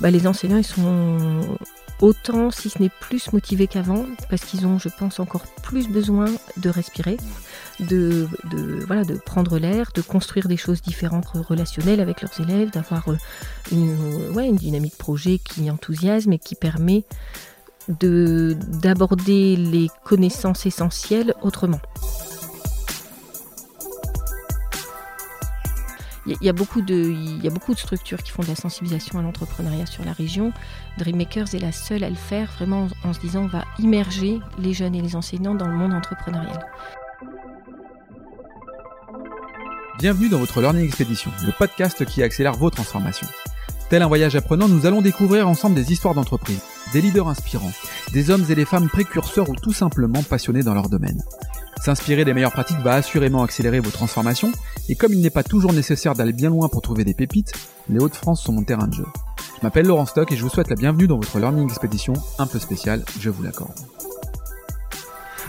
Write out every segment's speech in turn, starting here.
Bah, les enseignants, ils sont autant, si ce n'est plus motivés qu'avant, parce qu'ils ont, je pense, encore plus besoin de respirer, de, voilà, de prendre l'air, de construire des choses différentes relationnelles avec leurs élèves, d'avoir euh, une, ouais, une dynamique projet qui enthousiasme et qui permet d'aborder les connaissances essentielles autrement. Il y, a beaucoup de, il y a beaucoup de structures qui font de la sensibilisation à l'entrepreneuriat sur la région. Dreammakers est la seule à le faire, vraiment en se disant on va immerger les jeunes et les enseignants dans le monde entrepreneurial. Bienvenue dans votre Learning Expedition, le podcast qui accélère vos transformations. Tel un voyage apprenant, nous allons découvrir ensemble des histoires d'entreprise, des leaders inspirants, des hommes et des femmes précurseurs ou tout simplement passionnés dans leur domaine. S'inspirer des meilleures pratiques va assurément accélérer vos transformations, et comme il n'est pas toujours nécessaire d'aller bien loin pour trouver des pépites, les Hauts-de-France sont mon terrain de jeu. Je m'appelle Laurent Stock et je vous souhaite la bienvenue dans votre Learning Expedition un peu spéciale, je vous l'accorde.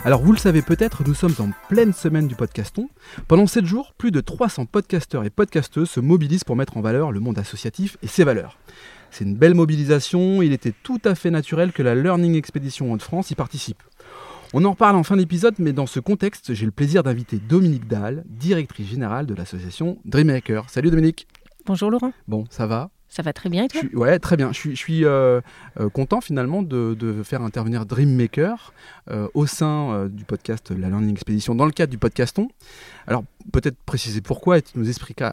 Alors vous le savez peut-être, nous sommes en pleine semaine du podcaston. Pendant 7 jours, plus de 300 podcasteurs et podcasteuses se mobilisent pour mettre en valeur le monde associatif et ses valeurs. C'est une belle mobilisation, il était tout à fait naturel que la Learning Expedition Hauts-de-France y participe. On en parle en fin d'épisode, mais dans ce contexte, j'ai le plaisir d'inviter Dominique Dahl, directrice générale de l'association Dreammaker. Salut Dominique. Bonjour Laurent. Bon, ça va? Ça va très bien et toi Ouais, très bien. Je suis, euh, euh, content finalement de, faire intervenir Dreammaker euh, au sein du podcast La Learning Expedition dans le cadre du podcaston. Alors peut-être préciser pourquoi et tu nous expliqueras,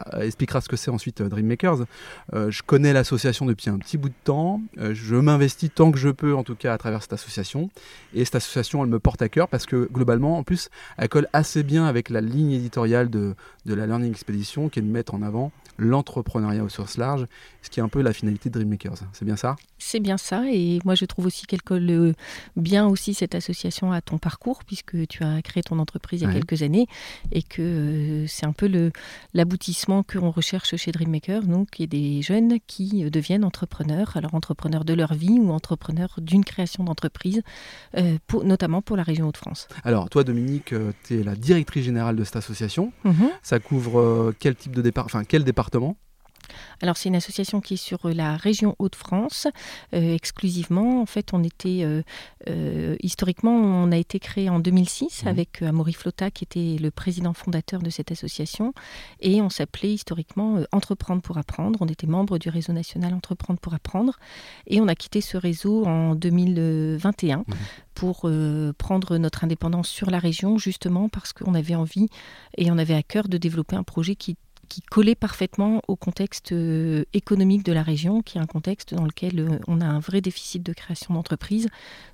ce que c'est ensuite Dreammakers. je connais l'association depuis un petit bout de temps. je m'investis tant que je peux en tout cas à travers cette association. Et cette association, elle me porte à cœur parce que globalement, en plus, elle colle assez bien avec la ligne éditoriale de, de la Learning Expedition qui est de mettre en avant l'entrepreneuriat au sens large, ce qui est un peu la finalité de Dreammakers. C'est bien ça? C'est bien ça, et moi je trouve aussi qu'elle colle euh, bien aussi cette association à ton parcours, puisque tu as créé ton entreprise il y a quelques années, et que euh, c'est un peu l'aboutissement que l'on recherche chez Dreammakers, donc a des jeunes qui euh, deviennent entrepreneurs, alors entrepreneurs de leur vie ou entrepreneurs d'une création d'entreprise, notamment pour la région Hauts-de-France. Alors toi Dominique, tu es la directrice générale de cette association. Mhm. Ça couvre quel type de départ, enfin quel département? Alors c'est une association qui est sur euh, la région Hauts-de-France euh, exclusivement. En fait, on était euh, historiquement, on a été créé en 2006 mmh. avec Amaury Flotta qui était le président fondateur de cette association et on s'appelait historiquement Entreprendre pour apprendre. On était membre du réseau national Entreprendre pour apprendre et on a quitté ce réseau en 2021 mmh. pour prendre notre indépendance sur la région justement parce qu'on avait envie et on avait à cœur de développer un projet qui qui collait parfaitement au contexte euh, économique de la région, qui est un contexte dans lequel euh, on a un vrai déficit de création d'entreprises.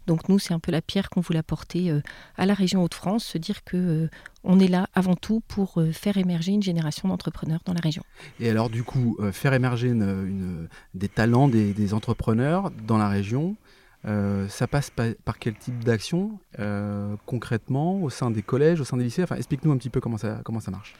Donc nous, c'est un peu la pierre qu'on voulait apporter euh, à la région Hauts-de-France, se dire que on est là avant tout pour faire émerger une génération d'entrepreneurs dans la région. Et alors du coup, faire émerger des talents, des, entrepreneurs dans la région, ça passe par, quel type d'action concrètement au sein des collèges, au sein des lycées? Enfin, explique-nous un petit peu comment ça, comment ça marche.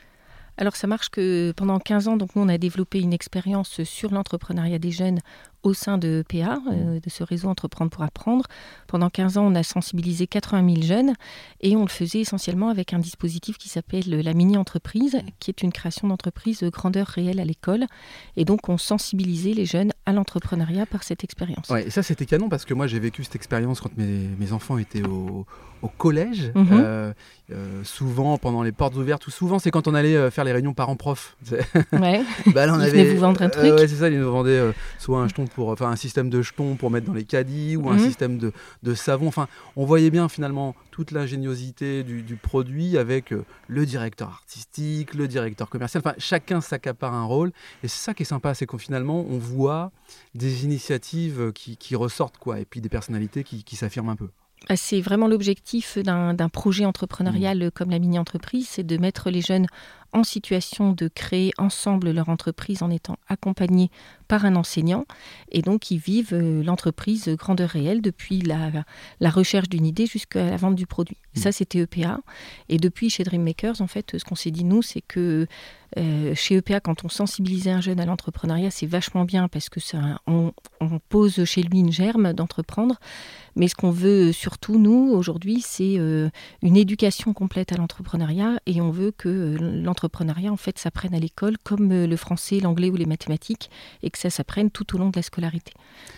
Alors ça marche que pendant 15 ans, donc nous on a développé une expérience sur l'entrepreneuriat des jeunes au sein de PA, euh, mmh. de ce réseau Entreprendre pour apprendre. Pendant 15 ans, on a sensibilisé 80 000 jeunes et on le faisait essentiellement avec un dispositif qui s'appelle la mini-entreprise, mmh. qui est une création d'entreprise grandeur réelle à l'école. Et donc on sensibilisait les jeunes à l'entrepreneuriat par cette expérience. Ouais, et ça c'était canon parce que moi j'ai vécu cette expérience quand mes, mes enfants étaient au, au collège. Mmh. Euh, euh, souvent pendant les portes ouvertes ou souvent c'est quand on allait faire les réunions parents-prof. Ouais. bah, on ils avait... vous vendre un truc. ouais, c'est ça, ils nous vendaient soit un jeton pour, enfin, un système de jetons pour mettre dans les caddies ou un mhm. système de, de, savon. Enfin, on voyait bien finalement toute l'ingéniosité du, du, produit avec euh, le directeur artistique, le directeur commercial. Enfin, chacun s'accapare un rôle. Et c'est ça qui est sympa, c'est qu'on finalement on voit des initiatives qui, qui, ressortent quoi, et puis des personnalités qui, qui s'affirment un peu. Ah, c'est vraiment l'objectif d'un projet entrepreneurial mmh. comme la mini-entreprise, c'est de mettre les jeunes en situation de créer ensemble leur entreprise en étant accompagnés par un enseignant. Et donc, ils vivent euh, l'entreprise grandeur réelle depuis la, la recherche d'une idée jusqu'à la vente du produit. Mmh. Ça, c'était EPA. Et depuis, chez Dreammakers, en fait, ce qu'on s'est dit, nous, c'est que euh, chez EPA, quand on sensibilisait un jeune à l'entrepreneuriat, c'est vachement bien parce que ça, on, pose chez lui une germe d'entreprendre. Mais ce qu'on veut surtout, nous, aujourd'hui, c'est euh, une éducation complète à l'entrepreneuriat et on veut que l'entreprise l'entrepreneuriat en fait s'apprenne à l'école comme le français, l'anglais ou les mathématiques et que ça s'apprenne tout au long de la scolarité.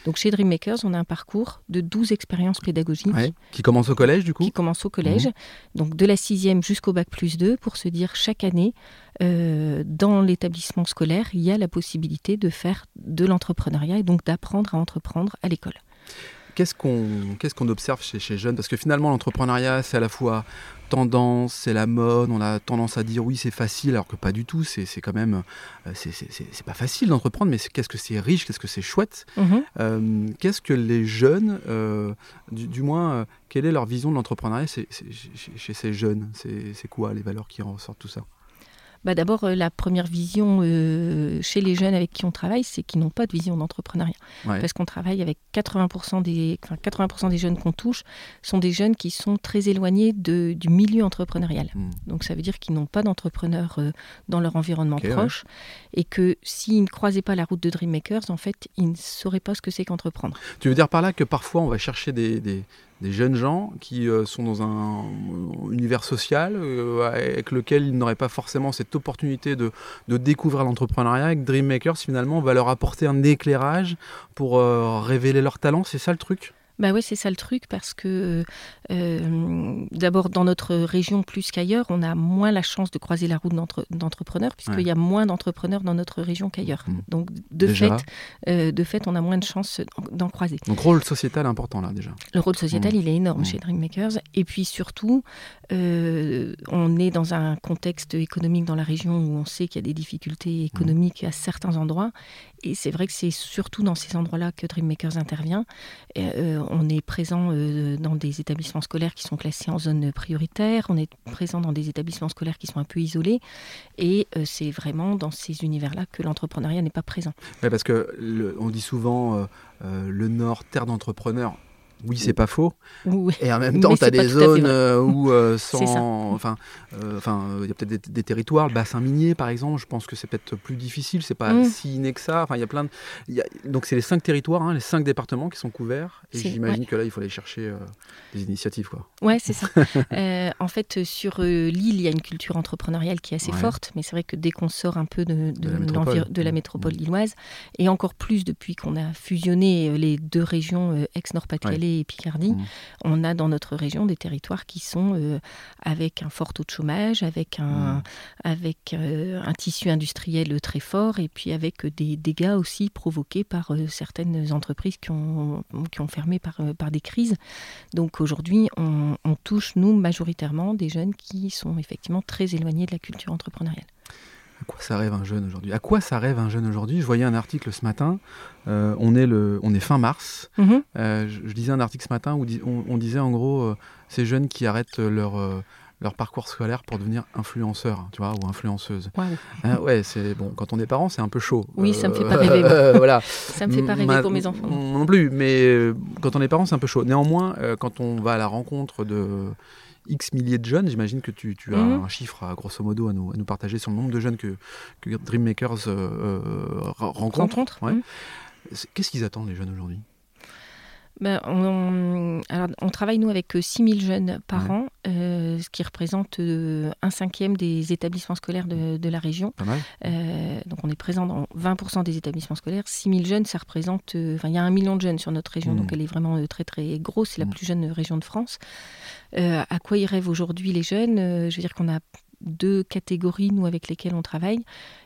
Donc chez Dreammakers, on a un parcours de 12 expériences pédagogiques. qui commence au collège du coup Qui commence au collège, mhm. donc de la sixième jusqu'au bac plus 2 pour se dire chaque année, dans l'établissement scolaire, il y a la possibilité de faire de l'entrepreneuriat et donc d'apprendre à entreprendre à l'école. Qu'est-ce qu'on qu'est-ce qu'on observe chez, chez jeunes? Parce que finalement, l'entrepreneuriat, c'est à la fois tendance, c'est la mode, on a tendance à dire oui, c'est facile, alors que pas du tout. C'est quand même. Euh, c'est pas facile d'entreprendre, mais qu'est-ce que c'est riche, qu'est-ce que c'est chouette? Mhm. Euh, qu'est-ce que les jeunes, euh, du, moins, quelle est leur vision de l'entrepreneuriat chez ces jeunes? C'est quoi les valeurs qui ressortent tout ça? Bah D'abord, euh, la première vision euh, chez les jeunes avec qui on travaille, c'est qu'ils n'ont pas de vision d'entrepreneuriat. Parce qu'on travaille avec 80% des, 80 des jeunes qu'on touche sont des jeunes qui sont très éloignés de, du milieu entrepreneurial. Hmm. Donc ça veut dire qu'ils n'ont pas d'entrepreneurs euh, dans leur environnement proche et que s'ils ne croisaient pas la route de Dreammakers, en fait, ils ne sauraient pas ce que c'est qu'entreprendre. Tu veux dire par là que parfois on va chercher des, des des jeunes gens qui euh, sont dans un univers social euh, avec lequel ils n'auraient pas forcément cette opportunité de, de découvrir l'entrepreneuriat. Avec Dreammakers, finalement, va leur apporter un éclairage pour euh, révéler leurs talents. C'est ça le truc? Bah oui, c'est ça le truc, parce que euh, d'abord, dans notre région plus qu'ailleurs, on a moins la chance de croiser la route d'entrepreneurs, puisqu'il y a moins d'entrepreneurs dans notre région qu'ailleurs. Mmh. Donc, de fait, euh, de fait, on a moins de chances d'en croiser. Donc, rôle sociétal important, là, déjà. Le rôle sociétal, mmh. il est énorme mmh. chez Dreammakers. Et puis, surtout, euh, on est dans un contexte économique dans la région où on sait qu'il y a des difficultés économiques à certains endroits. Et c'est vrai que c'est surtout dans ces endroits-là que Dreammakers intervient. Euh, on est présent euh, dans des établissements scolaires qui sont classés en zone prioritaire, on est présent dans des établissements scolaires qui sont un peu isolés, et euh, c'est vraiment dans ces univers-là que l'entrepreneuriat n'est pas présent. Parce que on dit souvent le Nord, terre d'entrepreneurs oui, c'est pas faux. Et en même temps, tu as des zones euh, où, euh, sans, enfin, euh, enfin, il y a peut-être des, territoires, le bassin minier par exemple. Je pense que c'est peut-être plus difficile. C'est pas mm. si inné que ça. Enfin, il y a plein de. Donc, c'est les cinq territoires, hein, les cinq départements qui sont couverts. Et j'imagine que là, il faut aller chercher des initiatives, quoi. Ouais, c'est ça. en fait, sur l'île, il y a une culture entrepreneuriale qui est assez forte, mais c'est vrai que dès qu'on sort un peu de, de, la métropole, mm. lilloise, et encore plus depuis qu'on a fusionné les deux régions ex-Nord-Pas-de-Calais et Picardie, mmh. on a dans notre région des territoires qui sont euh, avec un fort taux de chômage, avec un, mmh. avec, euh, un tissu industriel très fort et puis avec des dégâts aussi provoqués par euh, certaines entreprises qui ont, qui ont fermé par, par des crises. Donc aujourd'hui, on, on touche, nous, majoritairement, des jeunes qui sont effectivement très éloignés de la culture entrepreneuriale. Quoi ça rêve un jeune aujourd'hui? À quoi ça rêve un jeune aujourd'hui? Je voyais un article ce matin. Euh, on, est le, on est fin mars. Mhm. Euh, je, lisais un article ce matin où on, disait en gros euh, ces jeunes qui arrêtent leur leur parcours scolaire pour devenir influenceur, tu vois, ou influenceuse. ouais, c'est bon. Quand on est parent, c'est un peu chaud. Oui, ça me fait pas rêver. voilà. Ça me fait pas rêver pour mes enfants. Non plus, mais quand on est parent, c'est un peu chaud. Néanmoins, quand on va à la rencontre de X milliers de jeunes. J'imagine que tu, as mhm. un chiffre, grosso modo, à nous, à nous, partager sur le nombre de jeunes que, que Dreammakers euh, euh. Rencontre, mhm. Qu'est-ce qu'ils attendent, les jeunes, aujourd'hui? Ben, on, alors, on, travaille, nous, avec 6000 euh, jeunes par an, euh, ce qui représente euh, un cinquième des établissements scolaires de, de la région. Pas mal. donc, on est présent dans 20% des établissements scolaires. 6000 jeunes, ça représente... Enfin, il y a un million de jeunes sur notre région, donc mmh. elle est vraiment très, très grosse. C'est la mmh. plus jeune région de France. à quoi ils rêvent aujourd'hui les jeunes? Je veux dire qu'on a deux catégories, nous, avec lesquelles on travaille.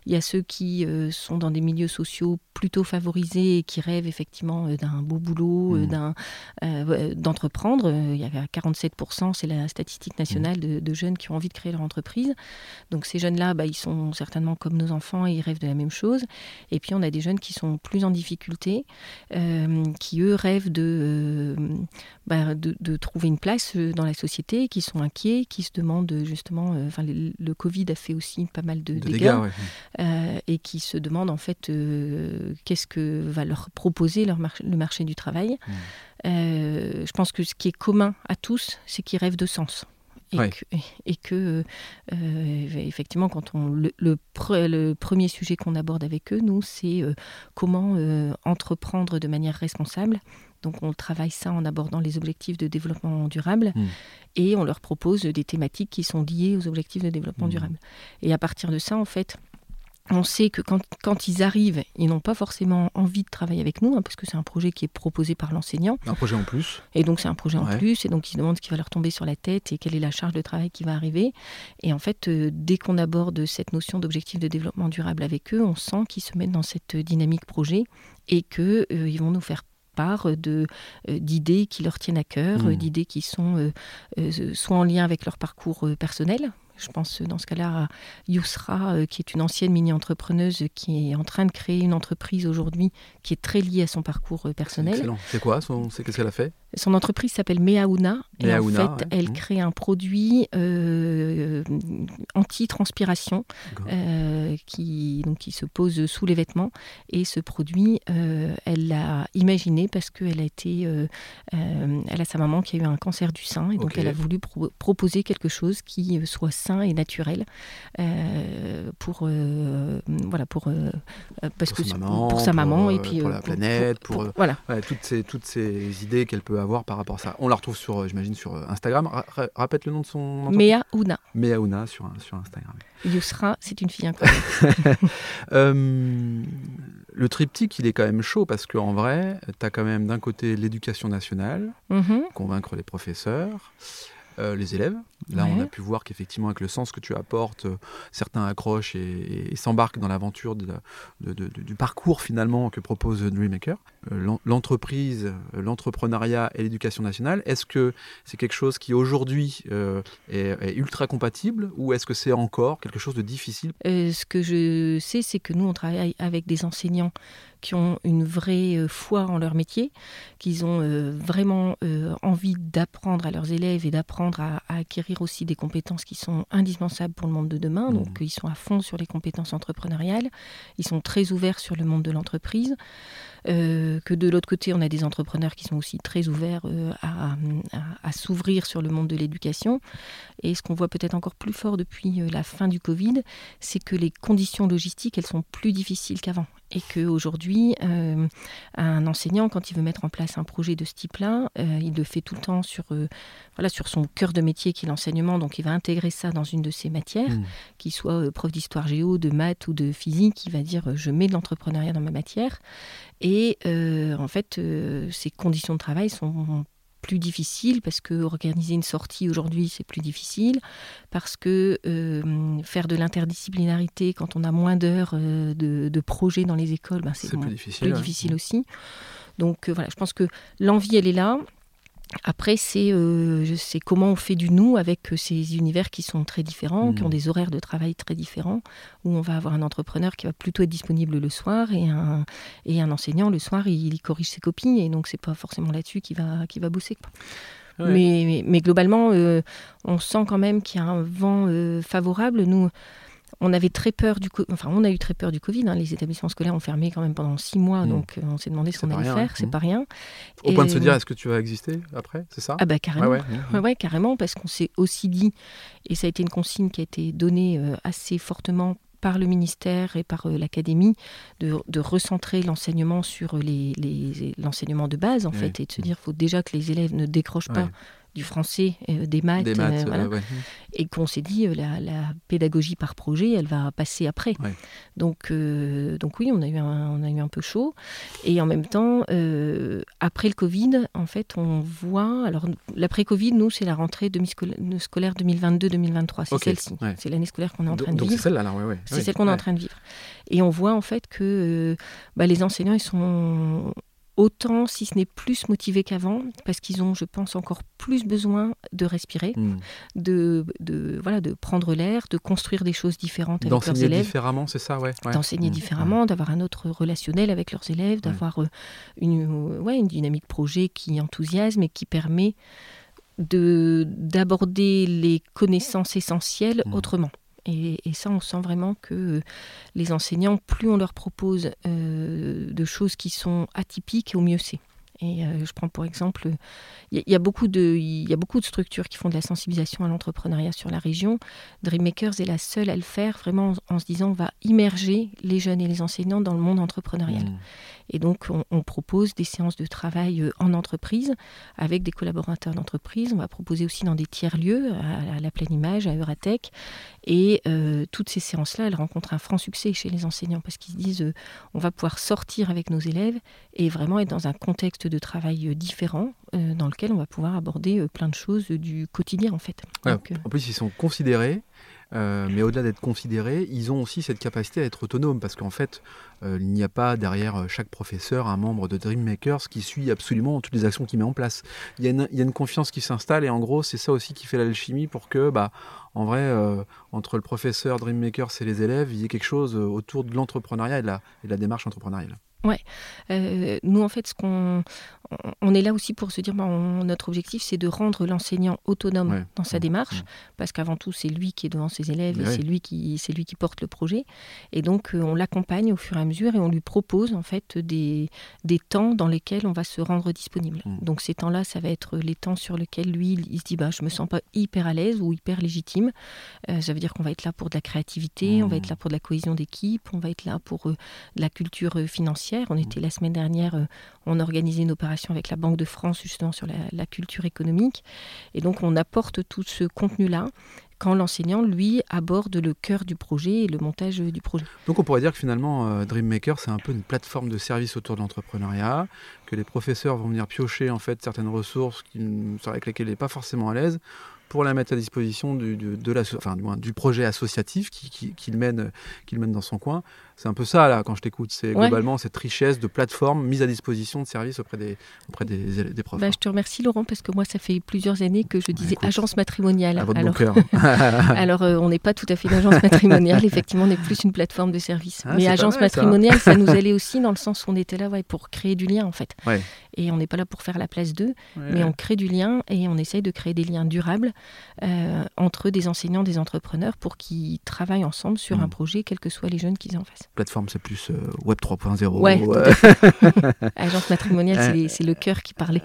Il y a ceux qui euh, sont dans des milieux sociaux plutôt favorisés et qui rêvent effectivement euh, d'un beau boulot, euh, mmh. d'un, d'entreprendre. Il y a 47%, c'est la statistique nationale mmh. de, jeunes qui ont envie de créer leur entreprise. Donc ces jeunes-là, bah, ils sont certainement comme nos enfants et ils rêvent de la même chose. Et puis on a des jeunes qui sont plus en difficulté, qui eux rêvent de, bah, de, trouver une place dans la société, qui sont inquiets, qui se demandent justement, enfin le Covid a fait aussi pas mal de, dégâts, euh, et qui se demandent en fait euh, qu'est-ce que va leur proposer leur le marché du travail. Hmm. Euh, je pense que ce qui est commun à tous, c'est qu'ils rêvent de sens. Et que, effectivement, quand on le, le, premier sujet qu'on aborde avec eux, nous, c'est comment entreprendre de manière responsable Donc on travaille ça en abordant les objectifs de développement durable Mm. et on leur propose des thématiques qui sont liées aux objectifs de développement Mm. durable. Et à partir de ça, en fait, on sait que quand, quand ils arrivent, ils n'ont pas forcément envie de travailler avec nous, hein, parce que c'est un projet qui est proposé par l'enseignant. Un projet en plus. Et donc c'est un projet en plus, et donc ils se demandent ce qui va leur tomber sur la tête et quelle est la charge de travail qui va arriver. Et en fait, euh, dès qu'on aborde cette notion d'objectif de développement durable avec eux, on sent qu'ils se mettent dans cette dynamique projet et qu'ils ils vont nous faire part de euh, d'idées qui leur tiennent à cœur, euh, d'idées qui sont euh, euh, soit en lien avec leur parcours euh, personnel. Je pense dans ce cas-là à Yousra, euh, qui est une ancienne mini-entrepreneuse qui est en train de créer une entreprise aujourd'hui qui est très liée à son parcours euh, personnel. Excellent. C'est quoi son... C'est qu'est-ce qu'elle a fait? Son entreprise s'appelle Meauna et Meauna, en fait, ouais. elle Mhm. crée un produit euh, anti-transpiration euh, qui, donc, qui se pose sous les vêtements. Et ce produit, euh, elle l'a imaginé parce qu'elle a été, elle a sa maman qui a eu un cancer du sein et donc elle a voulu pro- proposer quelque chose qui soit sain et naturel euh, pour, euh, voilà, pour, euh, parce Pour que sa maman, pour sa maman et puis pour la planète, pour, voilà. Ouais, toutes, ces, toutes ces idées qu'elle peut avoir par rapport à ça. On la retrouve sur, j'imagine, sur Instagram. Ra- ra- répète le nom de son entreprise. Meauna. Meauna sur, sur Instagram. Yousra, c'est une fille incroyable. Euh, le triptyque, il est quand même chaud parce qu'en vrai, tu as quand même d'un côté l'éducation nationale, Mhm. convaincre les professeurs, euh, les élèves. Là, on a pu voir qu'effectivement, avec le sens que tu apportes, euh, certains accrochent et, et s'embarquent dans l'aventure de la- de- de- de- du parcours finalement que propose Dreammaker. Euh, l'en- L'entreprise, euh, l'entrepreneuriat et l'éducation nationale, est-ce que c'est quelque chose qui aujourd'hui euh, est, est ultra compatible ou est-ce que c'est encore quelque chose de difficile? Ce que je sais, c'est que nous, on travaille avec des enseignants qui ont une vraie foi en leur métier, qu'ils ont vraiment envie d'apprendre à leurs élèves et d'apprendre à, à acquérir aussi des compétences qui sont indispensables pour le monde de demain. Mhm. Donc, ils sont à fond sur les compétences entrepreneuriales. Ils sont très ouverts sur le monde de l'entreprise. Euh, que de l'autre côté, on a des entrepreneurs qui sont aussi très ouverts euh, à, à- à s'ouvrir sur le monde de l'éducation. Et ce qu'on voit peut-être encore plus fort depuis euh, la fin du Covid, c'est que les conditions logistiques, elles sont plus difficiles qu'avant. Et qu'aujourd'hui, euh, un enseignant, quand il veut mettre en place un projet de ce type-là, euh, il le fait tout le temps sur, euh, voilà, sur son cœur de métier qui est l'enseignement. Donc il va intégrer ça dans une de ses matières, Hmm. qu'il soit prof d'histoire géo, de maths ou de physique, il va dire je mets de l'entrepreneuriat dans ma matière. Et en fait, ces conditions de travail sont plus difficiles parce que organiser une sortie aujourd'hui c'est plus difficile parce que euh, faire de l'interdisciplinarité quand on a moins d'heures euh, de, de projets dans les écoles ben, c'est plus difficile. plus ouais. difficile aussi. Donc euh, voilà, je pense que l'envie, elle est là. Après, c'est euh, comment on fait du nous avec euh, ces univers qui sont très différents, qui ont des horaires de travail très différents, où on va avoir un entrepreneur qui va plutôt être disponible le soir et un, et un enseignant le soir, il, il corrige ses copies et donc c'est pas forcément là-dessus qu'il va, qu'il va bosser. quoi. Ouais. Mais, mais, mais globalement, euh, on sent quand même qu'il y a un vent euh, favorable. Nous, on avait très peur du, enfin, on a eu très peur du Covid. hein. Les établissements scolaires ont fermé quand même pendant six mois, Mm. donc euh, on s'est demandé ce qu'on allait rien, faire. hein. C'est Mm. pas rien. Au point de se dire, est-ce que tu vas exister après C'est ça? Ah bah carrément. Ouais, ouais. Ouais, carrément, parce qu'on s'est aussi dit, et ça a été une consigne qui a été donnée euh, assez fortement par le ministère et par euh, l'académie, de, de recentrer l'enseignement sur les, les- l'enseignement de base, en Oui. fait, et de se dire qu'il faut déjà que les élèves ne décrochent pas du français, euh, des maths, Des maths, euh, euh, voilà. ouais. et qu'on s'est dit, la, la pédagogie par projet, elle va passer après. Ouais. Donc, donc oui, on a, eu un, on a eu un peu chaud. Et en même temps, après le Covid, en fait, on voit... Alors, l'après-Covid, nous, c'est la rentrée demi-scolaire scolaire 2022-2023. C'est Ok, celle-ci. ouais. C'est l'année scolaire qu'on est en train de donc c'est vivre. celle-là. C'est celle qu'on est en train de vivre. Et on voit en fait que bah, les enseignants, ils sont autant, si ce n'est plus motivés qu'avant, parce qu'ils ont, je pense, encore plus besoin de respirer, Hmm. de, de, voilà, de prendre l'air, de construire des choses différentes avec leurs D'enseigner élèves différemment, c'est ça, ouais. ouais. d'enseigner Hmm. différemment, d'avoir un autre relationnel avec leurs élèves, d'avoir euh, une, euh, ouais, une dynamique projet qui enthousiasme et qui permet de d'aborder les connaissances essentielles autrement. Et, ça, on sent vraiment que euh, les enseignants, plus on leur propose euh, de choses qui sont atypiques, au mieux c'est. Et je prends pour exemple, il y, a beaucoup de, il y a beaucoup de structures qui font de la sensibilisation à l'entrepreneuriat sur la région. Dreammakers est la seule à le faire, vraiment en, se disant on va immerger les jeunes et les enseignants dans le monde entrepreneurial. Mmh. Et donc, on, propose des séances de travail euh, en entreprise avec des collaborateurs d'entreprise. On va proposer aussi dans des tiers-lieux, à, la pleine image, à Euratech. Et euh, toutes ces séances-là, elles rencontrent un franc succès chez les enseignants parce qu'ils se disent euh, on va pouvoir sortir avec nos élèves et vraiment être dans un contexte de travail différent dans lequel on va pouvoir aborder plein de choses du quotidien en fait. en plus, ils sont considérés euh, mais au-delà d'être considérés, ils ont aussi cette capacité à être autonomes parce qu'en fait, euh, il n'y a pas derrière euh, chaque professeur un membre de Dreammakers qui suit absolument toutes les actions qu'il met en place. Il y, a une, confiance qui s'installe et en gros, c'est ça aussi qui fait l'alchimie pour que, bah, en vrai, entre le professeur Dreammakers et les élèves, il y ait quelque chose autour de l'entrepreneuriat et, de la démarche entrepreneuriale. Ouais. Euh, nous, en fait, ce qu'on on est là aussi pour se dire, bah, notre objectif, c'est de rendre l'enseignant autonome dans sa démarche, parce qu'avant tout, c'est lui qui est devant ses élèves et c'est lui qui c'est lui qui porte le projet. Et donc, euh, on l'accompagne au fur et à mesure et on lui propose en fait des, des temps dans lesquels on va se rendre disponible. Mmh. Donc, ces temps-là, ça va être les temps sur lesquels lui, il se dit, bah, je me sens pas hyper à l'aise ou hyper légitime. Euh, ça veut dire qu'on va être là pour de la créativité, on va être là pour de la cohésion d'équipe, on va être là pour de la culture financière on était la semaine dernière, euh, on organisait une opération avec la Banque de France justement sur la, culture économique. Et donc on apporte tout ce contenu-là quand l'enseignant, lui, aborde le cœur du projet et le montage du projet. Donc on pourrait dire que finalement, euh, Dreammaker, c'est un peu une plateforme de service autour de l'entrepreneuriat, que les professeurs vont venir piocher en fait certaines ressources avec lesquelles il n'est pas forcément à l'aise, pour la mettre à disposition du, de, la, enfin, du, projet associatif qu'il qui, mène, mène dans son coin. C'est un peu ça, là, quand je t'écoute. C'est globalement cette richesse de plateformes mises à disposition de services auprès des, auprès des, des profs. Bah, je te remercie, Laurent, parce que moi, ça fait plusieurs années que je disais agence matrimoniale. À votre alors, alors euh, on n'est pas tout à fait une agence matrimoniale. Effectivement, on est plus une plateforme de services. Ah, Mais agence matrimoniale, ça. nous allait aussi dans le sens où on était là ouais, pour créer du lien, en fait. Et on n'est pas là pour faire la place d'eux, mais on crée du lien et on essaye de créer des liens durables euh, entre des enseignants, des entrepreneurs, pour qu'ils travaillent ensemble sur un mm. projet, quels que soient les jeunes qu'ils en fassent. Plateforme, c'est plus euh, Web 3.0. Ouais, Agence matrimoniale, c'est le cœur qui parlait.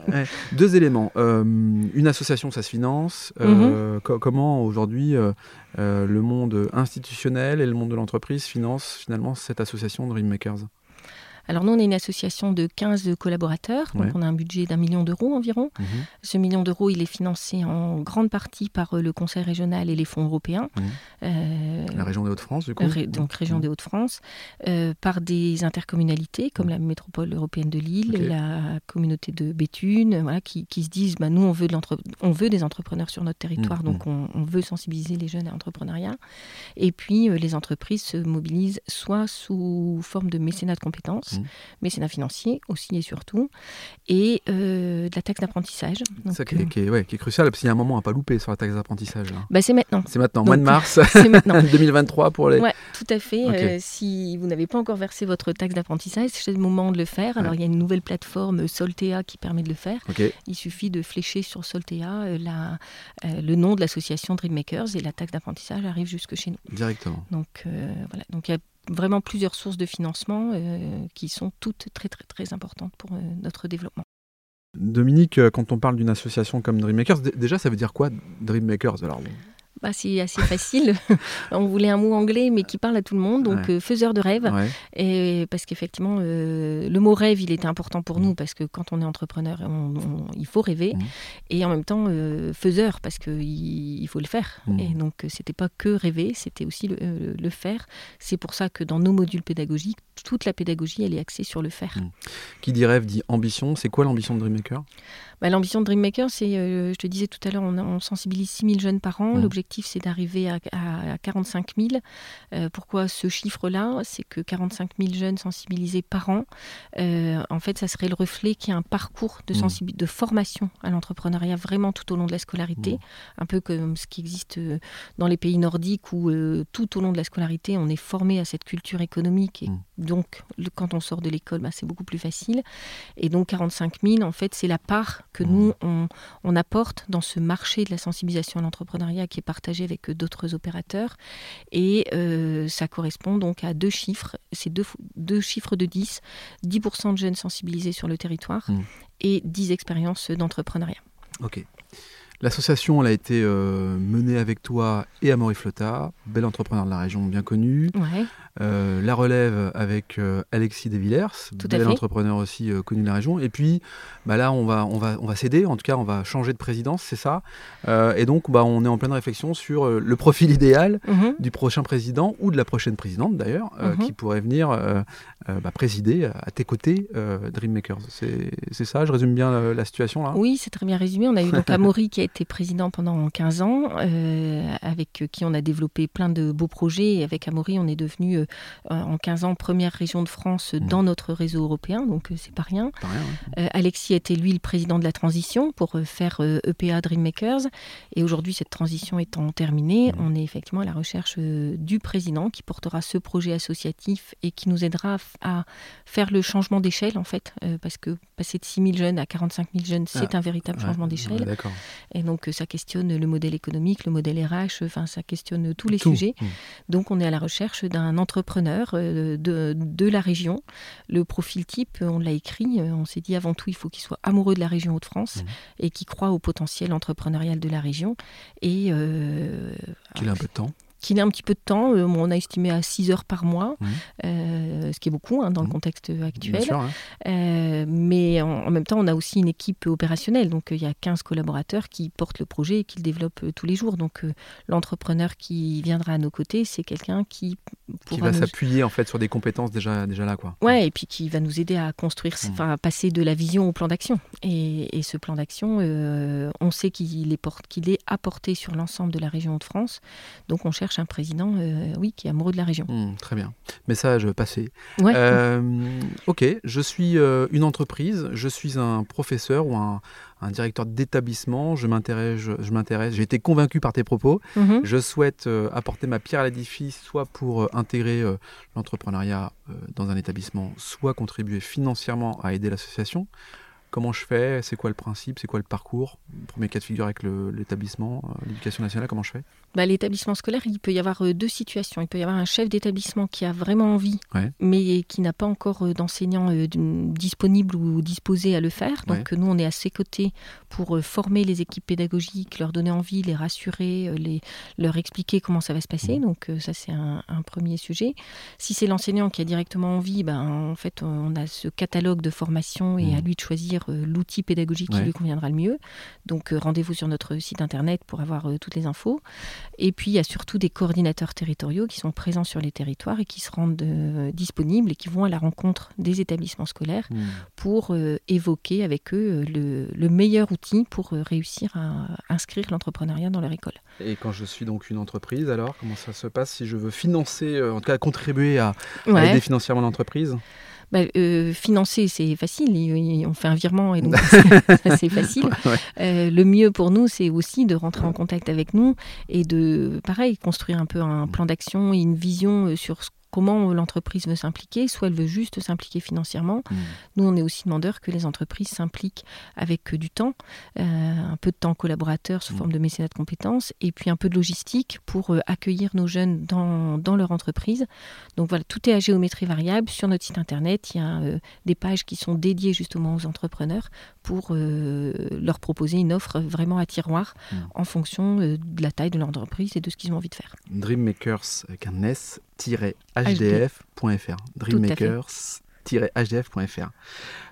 Deux éléments. Euh, une association, ça se finance. Mm-hmm. comment aujourd'hui le monde institutionnel et le monde de l'entreprise financent finalement cette association Dreammakers? Alors nous, on est une association de 15 collaborateurs, donc on a un budget d'un million d'euros environ. Mhm. Ce million d'euros, il est financé en grande partie par euh, le Conseil régional et les fonds européens. Mhm. Euh, la région des Hauts-de-France, du coup Donc région mhm. des Hauts-de-France, euh, par des intercommunalités comme la métropole européenne de Lille, la communauté de Béthune, voilà, qui, se disent, bah, nous, on veut, de on veut des entrepreneurs sur notre territoire, donc on, on, veut sensibiliser les jeunes à l'entrepreneuriat. Et puis, les entreprises se mobilisent soit sous forme de mécénat de compétences, Mmh. mais c'est un financier aussi et surtout, et euh, de la taxe d'apprentissage. Ça qui est, qui, est, qui est, crucial, parce qu'il y a un moment à pas louper sur la taxe d'apprentissage. Bah, c'est maintenant. C'est maintenant, mois de mars 2023 pour les... Oui, tout à fait. Euh, si vous n'avez pas encore versé votre taxe d'apprentissage, c'est le moment de le faire. Alors il y a une nouvelle plateforme Soltea qui permet de le faire. Il suffit de flécher sur Soltea euh, la, le nom de l'association Dreammakers et la taxe d'apprentissage arrive jusque chez nous. Directement. Donc voilà, donc il y a vraiment plusieurs sources de financement euh, qui sont toutes très très très importantes pour euh, notre développement. Dominique, euh, quand on parle d'une association comme Dreammakers, déjà ça veut dire quoi Dreammakers Alors, bah, c'est assez facile. on voulait un mot anglais, mais qui parle à tout le monde, donc euh, faiseur de rêve. Et parce qu'effectivement, euh, le mot rêve, il était important pour nous, parce que quand on est entrepreneur, il faut rêver. Mmh. Et en même temps, euh, faiseur, parce qu'il il faut le faire. Mmh. Et donc, c'était pas que rêver, c'était aussi le, le faire. C'est pour ça que dans nos modules pédagogiques, toute la pédagogie, elle est axée sur le faire. Qui dit rêve dit ambition. C'est quoi l'ambition de Dreammaker? Bah, L'ambition de Dreammaker, c'est, je te disais tout à l'heure, on, sensibilise 6 000 jeunes par an. L'objectif c'est d'arriver à, 45 000. Euh, pourquoi ce chiffre-là? C'est que 45 000 jeunes sensibilisés par an, euh, en fait, ça serait le reflet qu'il y a un parcours de, mmh. de formation à l'entrepreneuriat vraiment tout au long de la scolarité, mmh. un peu comme ce qui existe euh, dans les pays nordiques où tout au long de la scolarité, on est formé à cette culture économique et mmh. donc quand on sort de l'école, bah, c'est beaucoup plus facile. Et donc 45 000, en fait, c'est la part que nous, on, on, apporte dans ce marché de la sensibilisation à l'entrepreneuriat qui est par partager avec d'autres opérateurs. Et ça correspond donc à deux chiffres, c'est deux, deux, chiffres de 10, 10% de jeunes sensibilisés sur le territoire mmh. et 10 expériences d'entrepreneuriat. Ok. L'association elle a été menée avec toi et Amaury Flotta, bel entrepreneur de la région bien connu. Ouais. Euh, la relève avec euh, Alexis Desvillers, bel entrepreneur aussi euh, connu de la région. Et puis bah là, on va, on, va, on va céder, en tout cas, on va changer de présidence, c'est ça. et donc, bah, on est en pleine réflexion sur le profil idéal mhm. du prochain président ou de la prochaine présidente d'ailleurs, mhm. qui pourrait venir bah, présider à tes côtés Dreammakers. C'est ça, je résume bien la, situation là? Oui, c'est très bien résumé. On a eu donc Amaury qui a été président pendant 15 ans, avec qui on a développé plein de beaux projets. Et avec Amaury, on est devenu euh, en 15 ans première région de France mmh. dans notre réseau européen, donc euh, c'est pas rien. Euh, Alexis était lui le président de la transition pour faire EPA e Dreammakers. Et aujourd'hui, cette transition étant terminée, mmh. on est effectivement à la recherche du président qui portera ce projet associatif et qui nous aidera à faire le changement d'échelle en fait, parce que passer de 6 000 jeunes à 45 000 jeunes, c'est ah. un véritable changement d'échelle. Et donc ça questionne le modèle économique, le modèle RH, enfin ça questionne tous les sujets. Mmh. Donc on est à la recherche d'un entrepreneur euh, de, de, la région. Le profil type, on l'a écrit, euh, on s'est dit avant tout, il faut qu'il soit amoureux de la région Hauts-de-France mmh. et qui croit au potentiel entrepreneurial de la région. Et euh, qu'il a un peu de temps qu'il ait un petit peu de temps. Euh, on a estimé à 6 heures par mois, mmh. euh, ce qui est beaucoup hein, dans le mmh. contexte actuel. Euh, mais en, même temps, on a aussi une équipe opérationnelle. Donc, il y a 15 collaborateurs qui portent le projet et qui le développent tous les jours. Donc, l'entrepreneur qui viendra à nos côtés, c'est quelqu'un qui qui va s'appuyer en fait sur des compétences déjà, déjà là. Quoi. Ouais, et puis qui va nous aider à construire, mmh. enfin, à passer de la vision au plan d'action. Et, ce plan d'action, on sait qu'il est, qu'il est apporté sur l'ensemble de la région de France. Donc, on cherche un président euh, oui, qui est amoureux de la région. Hmm, très bien. Message passé. Euh, ok, je suis euh, une entreprise, je suis un professeur ou un, directeur d'établissement, je m'intéresse, je, m'intéresse, j'ai été convaincu par tes propos, mhm. je souhaite apporter ma pierre à l'édifice, soit pour intégrer l'entrepreneuriat dans un établissement, soit contribuer financièrement à aider l'association. Comment je fais? C'est quoi le principe? C'est quoi le parcours? Premier cas de figure avec l'établissement, l'éducation nationale, comment je fais? Bah, l'établissement scolaire, il peut y avoir euh, deux situations. Il peut y avoir un chef d'établissement qui a vraiment envie, mais qui n'a pas encore euh, d'enseignants euh, disponibles ou disposés à le faire. Donc nous, on est à ses côtés pour former les équipes pédagogiques, leur donner envie, les rassurer, les, leur expliquer comment ça va se passer. Mmh. Donc ça, c'est un, premier sujet. Si c'est l'enseignant qui a directement envie, ben, en fait, on a ce catalogue de formation et à mmh. lui de choisir l'outil pédagogique qui lui conviendra le mieux. Donc rendez-vous sur notre site internet pour avoir toutes les infos. Et puis, il y a surtout des coordinateurs territoriaux qui sont présents sur les territoires et qui se rendent euh, disponibles et qui vont à la rencontre des établissements scolaires hmm. pour euh, évoquer avec eux euh, le, meilleur outil pour réussir à inscrire l'entrepreneuriat dans leur école. Et quand je suis donc une entreprise, alors, comment ça se passe si je veux financer, en tout cas contribuer à, aider financièrement l'entreprise? Bah, euh, financer, c'est facile. On fait un virement et donc c'est facile. Euh, le mieux pour nous, c'est aussi de rentrer en contact avec nous et de, pareil, construire un peu un plan d'action et une vision euh, sur ce comment l'entreprise veut s'impliquer, soit elle veut juste s'impliquer financièrement. Hmm. Nous, on est aussi demandeur que les entreprises s'impliquent avec euh, du temps, euh, un peu de temps collaborateur sous hmm. forme de mécénat de compétences, et puis un peu de logistique pour euh, accueillir nos jeunes dans, dans, leur entreprise. Donc voilà, tout est à géométrie variable. Sur notre site internet, il y a des pages qui sont dédiées justement aux entrepreneurs pour leur proposer une offre vraiment à tiroir hmm. en fonction de la taille de l'entreprise et de ce qu'ils ont envie de faire. Dreammakers avec un S hdf.fr. Dreammakers-hdf.fr.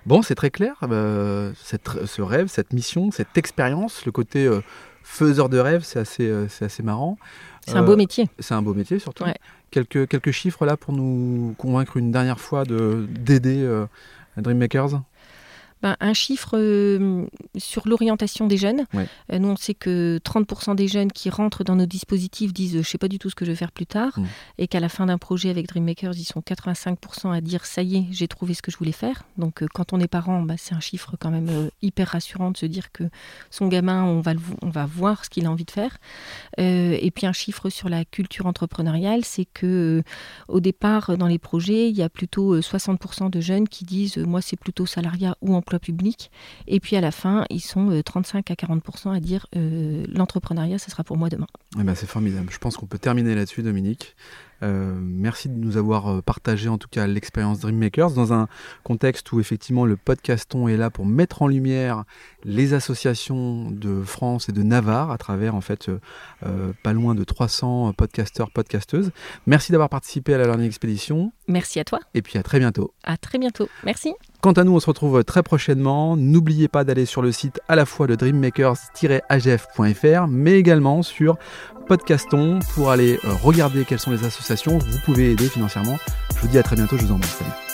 Bon, c'est très clair. Euh, cette, ce rêve, cette mission, cette expérience, le côté euh, faiseur de rêve, c'est assez, euh, c'est assez marrant. C'est un beau métier. C'est un beau métier surtout. Quelques, quelques chiffres là pour nous convaincre une dernière fois d'aider Dreammakers? Ben, un chiffre euh, sur l'orientation des jeunes. Euh, nous, on sait que 30% des jeunes qui rentrent dans nos dispositifs disent Je ne sais pas du tout ce que je vais faire plus tard. Mm. Et qu'à la fin d'un projet avec Dreammakers, ils sont 85% à dire Ça y est, j'ai trouvé ce que je voulais faire. Donc, euh, quand on est parent, ben, c'est un chiffre quand même hyper rassurant de se dire que son gamin, on va, on va voir ce qu'il a envie de faire. et puis, un chiffre sur la culture entrepreneuriale c'est que au départ, dans les projets, il y a plutôt 60% de jeunes qui disent Moi, c'est plutôt salariat ou en l'emploi public. Et puis à la fin, ils sont 35 à 40% à dire l'entrepreneuriat, ce sera pour moi demain. Eh ben, c'est formidable. Je pense qu'on peut terminer là-dessus, Dominique. Euh, merci de nous avoir euh, partagé en tout cas l'expérience Dreammakers dans un contexte où effectivement le podcaston est là pour mettre en lumière les associations de France et de Navarre à travers en fait euh, pas loin de 300 podcasteurs, podcasteuses. Merci d'avoir participé à la Learning Expedition. Merci à toi. Et puis à très bientôt. À très bientôt. Merci. Quant à nous, on se retrouve très prochainement. N'oubliez pas d'aller sur le site à la fois de dreammakers-agf.fr, mais également sur Podcaston pour aller regarder quelles sont les associations. Vous pouvez aider financièrement. Je vous dis à très bientôt. Je vous embrasse.